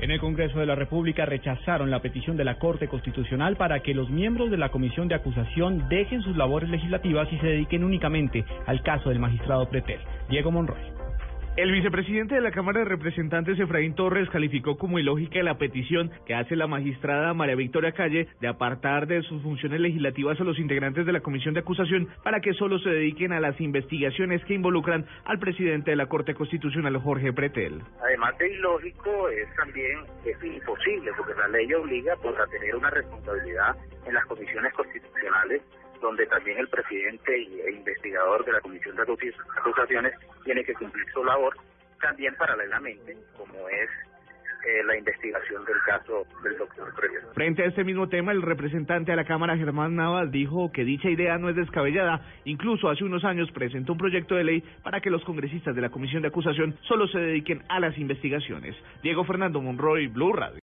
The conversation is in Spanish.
En el Congreso de la República rechazaron la petición de la Corte Constitucional para que los miembros de la Comisión de Acusación dejen sus labores legislativas y se dediquen únicamente al caso del magistrado Pretel, Diego Monroy. El vicepresidente de la Cámara de Representantes, Efraín Torres, calificó como ilógica la petición que hace la magistrada María Victoria Calle de apartar de sus funciones legislativas a los integrantes de la Comisión de Acusación para que solo se dediquen a las investigaciones que involucran al presidente de la Corte Constitucional, Jorge Pretel. Además de ilógico, es también es imposible, porque la ley obliga pues, a tener una responsabilidad en las comisiones constitucionales donde también el presidente e investigador de la Comisión de Acusaciones tiene que cumplir su labor, también paralelamente, como es eh, la investigación del caso del doctor Pretel. Frente a este mismo tema, el representante de la Cámara, Germán Navas, dijo que dicha idea no es descabellada. Incluso hace unos años presentó un proyecto de ley para que los congresistas de la Comisión de Acusación solo se dediquen a las investigaciones. Diego Fernando Monroy, Blue Radio.